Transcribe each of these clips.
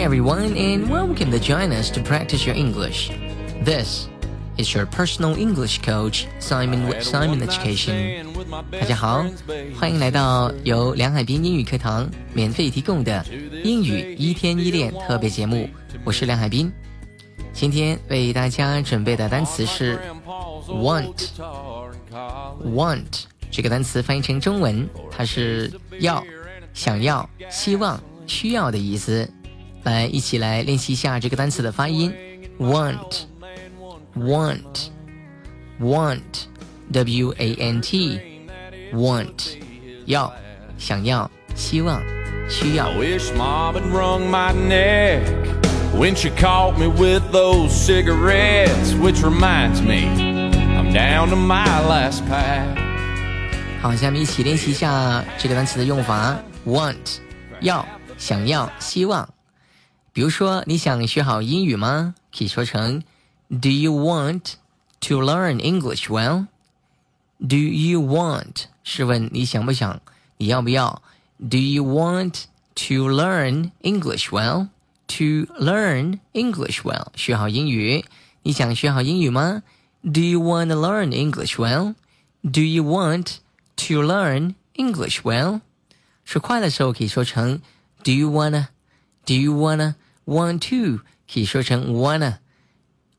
Hi everyone and welcome to join us to practice your English. This is your personal English coach Simon with Simon Education. 大家好，欢迎来到由梁海滨英语课堂免费提供的英语一天一练特别节目。我是梁海滨，今天为大家准备的单词是 want。want 这个单词翻译成中文，它是要、想要、希望、需要的意思。 来，一起来练习一下这个单词的发音。want，want，want，w a n t，want，要，想要，希望，需要。When she caught me with those cigarettes, which reminds me, I'm down to my last pack. 好，下面一起练习一下这个单词的用法。Want，要，想要，希望。比如说，你想学好英语吗？可以说成 Do you want to learn English well? Do you want 是问你想不想，你要不要？Do you want to learn English well? To learn English well 学好英语，你想学好英语吗？Do you want to learn English well? Do you want to learn English well? 说快的时候可以说成 Do you wanna? Do you wanna? Want to 可以说成 wanna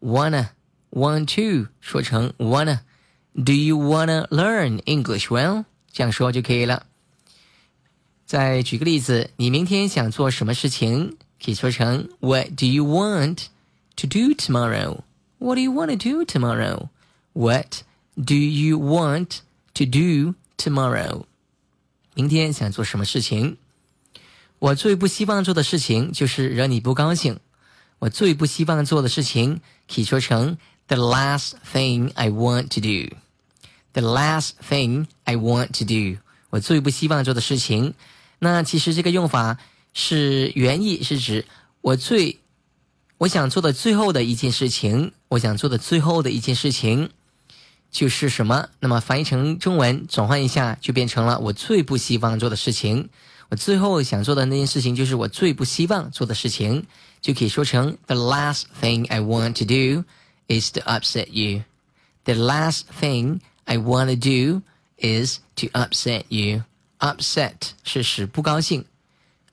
wanna want to 说成 wanna。Do you wanna learn English well？这样说就可以了。再举个例子，你明天想做什么事情？可以说成 What do you want to do tomorrow? What do you want to do tomorrow? What do you want to do tomorrow? 明天想做什么事情？ 我最不希望做的事情就是惹你不高兴。我最不希望做的事情可以说成 the last thing I want to do。the last thing I want to do。我最不希望做的事情。那其实这个用法是原意是指我最我想做的最后的一件事情。我想做的最后的一件事情就是什么？那么翻译成中文转换一下，就变成了我最不希望做的事情。我最后想做的那件事情，就是我最不希望做的事情，就可以说成 The last thing I want to do is to upset you. The last thing I want to do is to upset you. Upset 是使不高兴，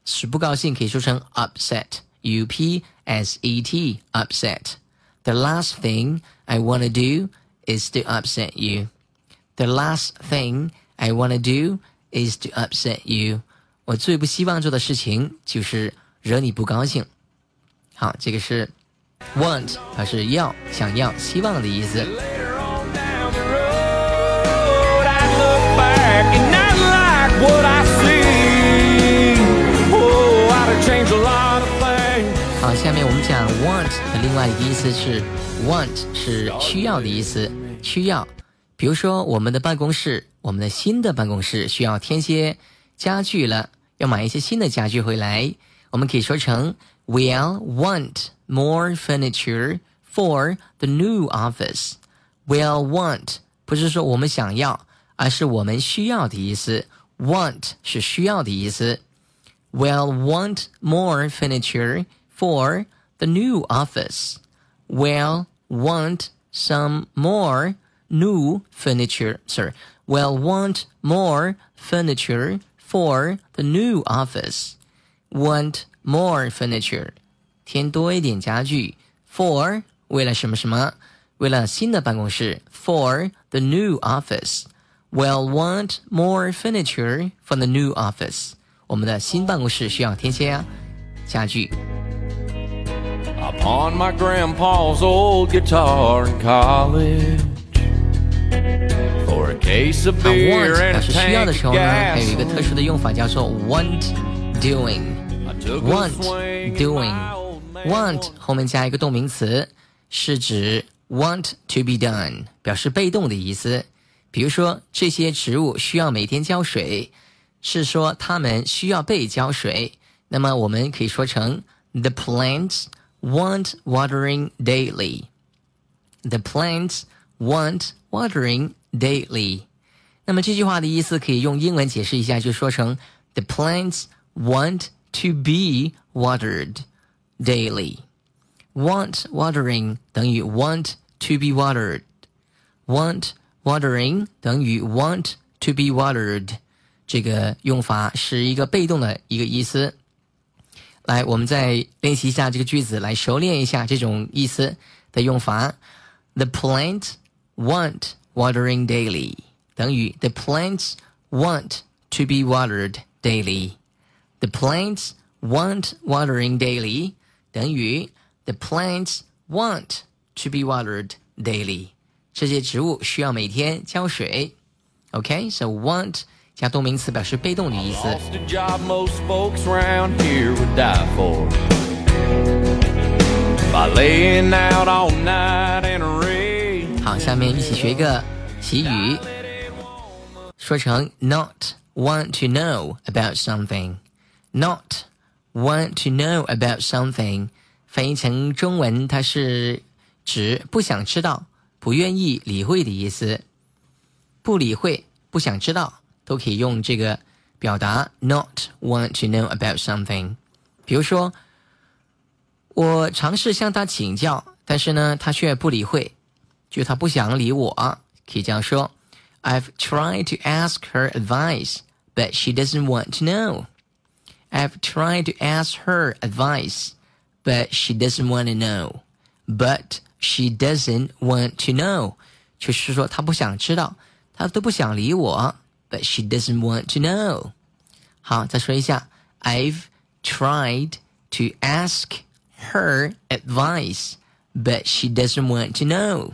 使不高兴可以说成 upset. U P S E T upset. The last thing I want to do is to upset you. The last thing I want to do is to upset you. 我最不希望做的事情就是惹你不高兴。好，这个是 want，它是要、想要、希望的意思。好，下面我们讲 want 的另外一个意思是 want 是需要的意思，需要。比如说，我们的办公室，我们的新的办公室需要添些家具了。要买一些新的家具回来，我们可以说成 We'll want more furniture for the new office. We'll want 不是说我们想要，而是我们需要的意思。Want 是需要的意思。We'll want more furniture for the new office. We'll want some more new furniture. Sorry, we'll want more furniture for the new office. Want more furniture. 添多一点家具。For 为了什么什么？为了新的办公室。For the new office. We'll want more furniture for the new office. 我们的新办公室需要添些家具。Upon my grandpa's old guitar in college. want 表示需要的时候呢，还有一个特殊的用法叫做 want doing。want doing want 后面加一个动名词，是指 want to be done，表示被动的意思。比如说，这些植物需要每天浇水，是说它们需要被浇水。那么我们可以说成 The plants want watering daily. The plants want watering daily。那么这句话的意思可以用英文解释一下，就说成 The plants want to be watered. daily。want watering 等于 want to be watered。want watering 等于 want to be watered。这个用法是一个被动的一个意思。来，我们再练习一下这个句子，来熟练一下这种意思的用法。The plants want watering daily 等于 The plants want to be watered daily. The plants want watering daily 等于 The plants want to be watered daily. 这些植物需要每天浇水。Okay, so want 加动名词表示被动的意思。 好，下面一起学一个习语，说成 not want to know about something，not want to know about something，翻译成中文，它是指不想知道、不愿意理会的意思，不理会、不想知道。都可以用这个表达 not want to know about something。比如说，我尝试向他请教，但是呢，他却不理会，就他不想理我。可以这样说：I've tried to ask her advice, but she doesn't want to know. I've tried to ask her advice, but she doesn't want to know. But she doesn't want to know，就是说她不想知道，她都不想理我。but she doesn't want to know. 好，再说一下，I've tried to ask her advice, but she doesn't want to know.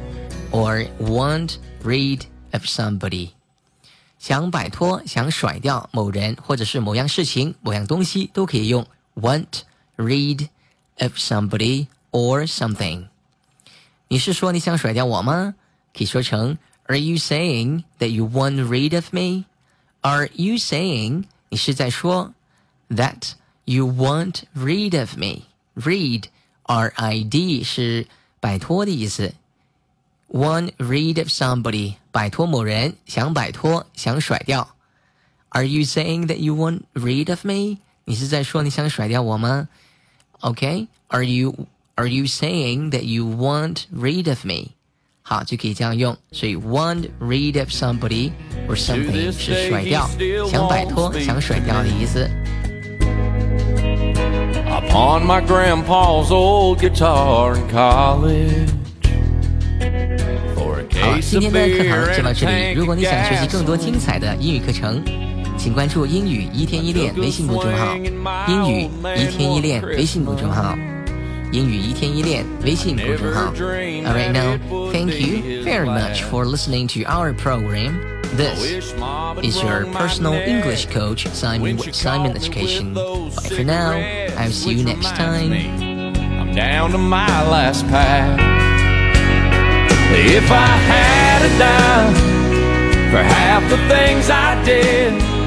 or want read of somebody。想摆脱、想甩掉某人或者是某样事情、某样东西，都可以用 want read of somebody or something。你是说你想甩掉我吗？可以说成 Are you saying that you want rid of me? Are you saying 你是在说 that you want rid of me? Rid, R-I-D 是摆脱的意思。 Want rid of somebody，摆脱某人，想摆脱，想甩掉。Are you saying that you want rid of me？你是在说你想甩掉我吗？OK，Are you Are you saying that you want rid of me？好，就可以这样用。所以 want rid of somebody or something 是甩掉、想摆脱、想甩掉的意思。Upon my grandpa's old guitar in college. 好，今天的课堂就到这里。如果你想学习更多精彩的英语课程，请关注“英语一天一练”微信公众号。英语一天一练微信公众号。英语一天一练微信公众号。All right now, thank you very much for listening to our program. This is your personal English coach Simon with Simon Education. Bye for now. I'll see you next time. I'm down to my last pack. If I had a dime for half the things I did